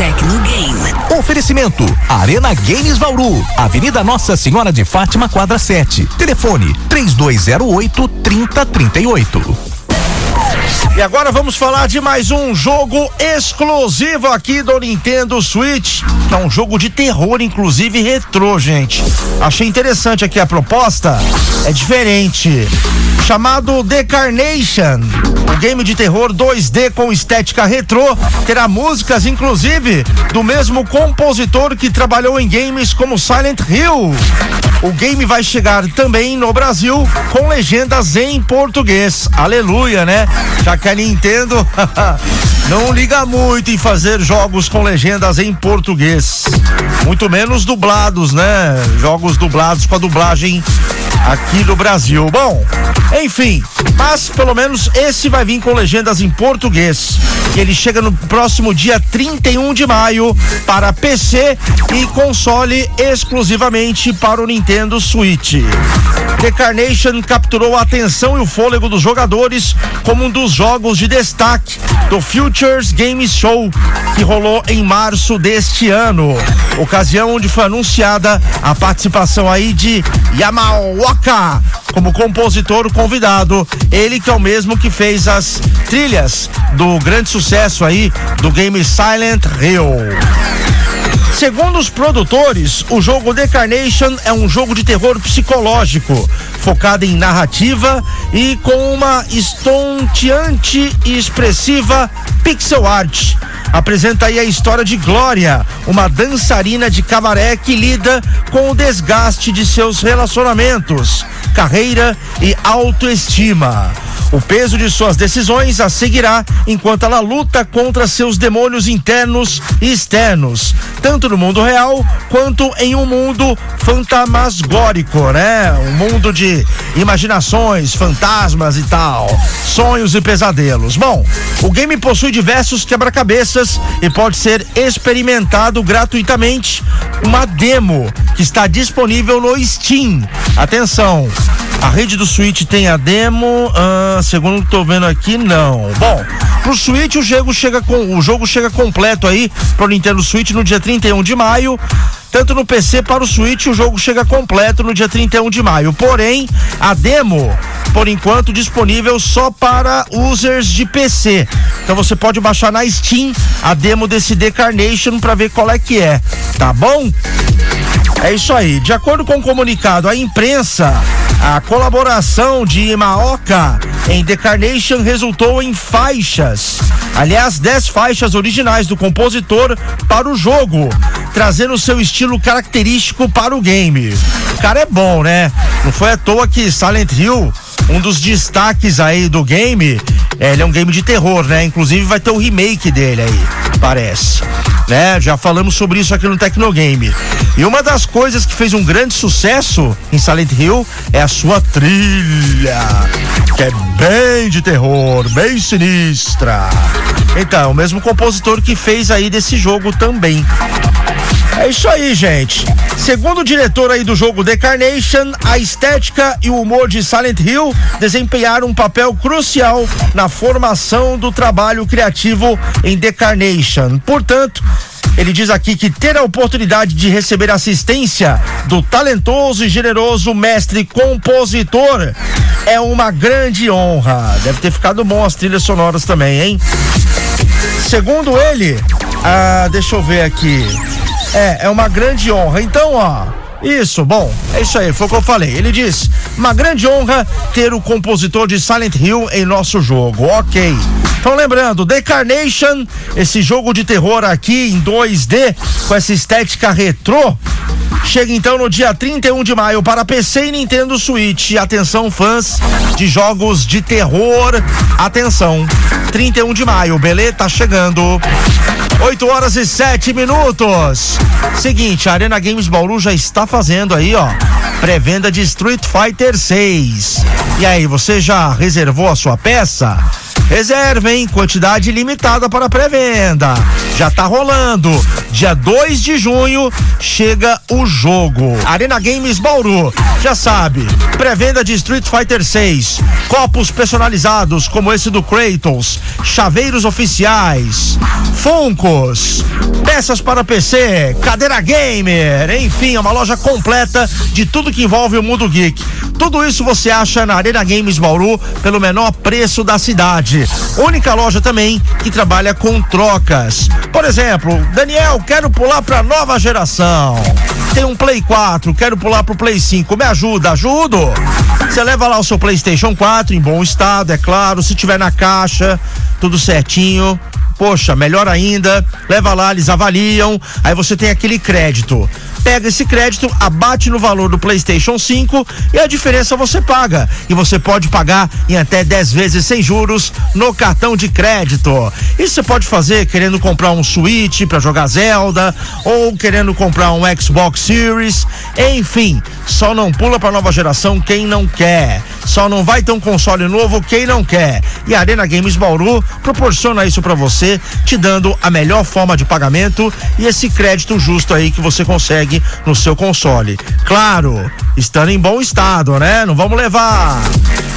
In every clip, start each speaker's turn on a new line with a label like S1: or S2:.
S1: Tecnogame.
S2: Oferecimento: Arena Games Bauru, Avenida Nossa Senhora de Fátima, quadra 7. Telefone: 3208 3038.
S3: E agora vamos falar de mais um jogo exclusivo aqui do Nintendo Switch. É um jogo de terror, inclusive retrô, gente. Achei interessante aqui a proposta. É diferente. Chamado The Carnation. O game de terror 2D com estética retrô terá músicas, inclusive, do mesmo compositor que trabalhou em games como Silent Hill. O game vai chegar também no Brasil com legendas em português. Aleluia, né? Já que a Nintendo não liga muito em fazer jogos com legendas em português. Muito menos dublados, né? Jogos dublados com a dublagem aqui no Brasil. Bom, enfim, mas pelo menos esse vai vir com legendas em português. E ele chega no próximo dia 31 de maio para PC e console exclusivamente para o Nintendo Switch. The Carnation capturou a atenção e o fôlego dos jogadores como um dos jogos de destaque do Futures Games Show que rolou em março deste ano. Ocasião onde foi anunciada a participação aí de Yamaoka como compositor convidado. Ele que é o mesmo que fez as trilhas do grande sucesso aí do game Silent Hill. Segundo os produtores, o jogo The Carnation é um jogo de terror psicológico, focado em narrativa e com uma estonteante e expressiva pixel art. Apresenta aí a história de Glória, uma dançarina de cabaré que lida com o desgaste de seus relacionamentos, carreira e autoestima. O peso de suas decisões a seguirá enquanto ela luta contra seus demônios internos e externos, tanto no mundo real quanto em um mundo fantasmagórico, né? Um mundo de imaginações, fantasmas e tal, sonhos e pesadelos. Bom, o game possui diversos quebra-cabeças e pode ser experimentado gratuitamente. Uma demo que está disponível no Steam. Atenção, a rede do Switch tem a demo, ah, segundo tô vendo aqui, não. Bom, pro Switch o jogo chega com o jogo chega completo aí pro Nintendo Switch no dia 31 de maio. Tanto no PC para o Switch o jogo chega completo no dia 31 de maio. Porém, a demo, por enquanto, disponível só para users de PC. Então você pode baixar na Steam a demo desse Decarnation para ver qual é que é, tá bom? É isso aí. De acordo com o comunicado à imprensa, a colaboração de Imaoka em The Carnation resultou em faixas. Aliás, 10 faixas originais do compositor para o jogo, trazendo seu estilo característico para o game. O cara é bom, né? Não foi à toa que Silent Hill, um dos destaques aí do game, é, ele é um game de terror, né? Inclusive vai ter o remake dele aí, parece. Né? Já falamos sobre isso aqui no Tecnogame. E uma das coisas que fez um grande sucesso em Silent Hill é a sua trilha, que é bem de terror, bem sinistra. Então, o mesmo compositor que fez aí desse jogo também. É isso aí, gente. Segundo o diretor aí do jogo The Carnation, a estética e o humor de Silent Hill desempenharam um papel crucial na formação do trabalho criativo em The Carnation. Portanto, ele diz aqui que ter a oportunidade de receber assistência do talentoso e generoso mestre compositor é uma grande honra. Deve ter ficado bom as trilhas sonoras também, hein? Segundo ele, ah, deixa eu ver aqui. É, é uma grande honra. Então, ó, isso, bom, é isso aí, foi o que eu falei. Ele diz: uma grande honra ter o compositor de Silent Hill em nosso jogo. Ok. Então, lembrando, The Carnation, esse jogo de terror aqui em 2D, com essa estética retrô. Chega então no dia 31 de maio para PC e Nintendo Switch. Atenção, fãs de jogos de terror. Atenção, 31 de maio, beleza? Tá chegando. 8 horas e 7 minutos. Seguinte, a Arena Games Bauru já está fazendo aí, ó, pré-venda de Street Fighter 6. E aí, você já reservou a sua peça? Reservem, quantidade limitada para pré-venda. já tá rolando. Dia 2 de junho chega o jogo. Arena Games Bauru, já sabe, pré-venda de Street Fighter 6, copos personalizados como esse do Kratos, chaveiros oficiais, Funkos, peças para PC, cadeira gamer, enfim, é uma loja completa de tudo que envolve o mundo geek. Tudo isso você acha na Arena Games Bauru pelo menor preço da cidade. Única loja também que trabalha com trocas. Por exemplo, Daniel, quero pular para nova geração. Tem um Play 4, quero pular pro Play 5. Me ajuda, ajudo. Você leva lá o seu PlayStation 4 em bom estado, é claro, se tiver na caixa, tudo certinho poxa, melhor ainda, leva lá, eles avaliam, aí você tem aquele crédito pega esse crédito, abate no valor do PlayStation 5 e a diferença você paga. E você pode pagar em até 10 vezes sem juros no cartão de crédito. Isso você pode fazer querendo comprar um Switch para jogar Zelda ou querendo comprar um Xbox Series. Enfim, só não pula para nova geração quem não quer. Só não vai ter um console novo quem não quer. E a Arena Games Bauru proporciona isso para você, te dando a melhor forma de pagamento e esse crédito justo aí que você consegue no seu console. Claro, estando em bom estado, né? Não vamos levar,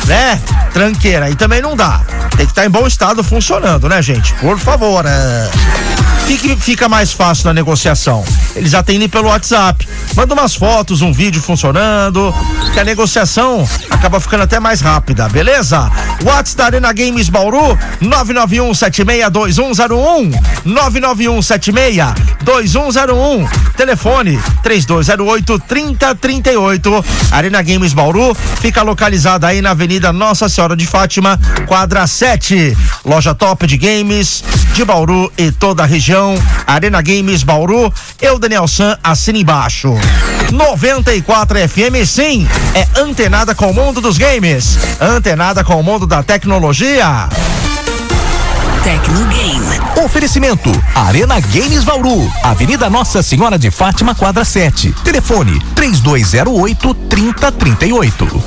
S3: né? Tranqueira. Aí também não dá. Tem que estar tá em bom estado funcionando, né, gente? Por favor. É... Fique, fica mais fácil na negociação. Eles atendem pelo WhatsApp. Manda umas fotos, um vídeo funcionando, que a negociação acaba ficando até mais rápida, beleza? WhatsApp da Arena Games Bauru, 991762101, 991762101, telefone 3208-3038. Arena Games Bauru fica localizada aí na Avenida Nossa Senhora de Fátima, quadra 7. Loja top de games de Bauru e toda a região. Arena Games Bauru, eu, Daniel San, assina embaixo. 94 FM, sim, é antenada com o mundo dos games, antenada com o mundo da tecnologia.
S2: Tecnogame. Oferecimento: Arena Games Bauru, Avenida Nossa Senhora de Fátima, quadra 7. Telefone: 3208 3038.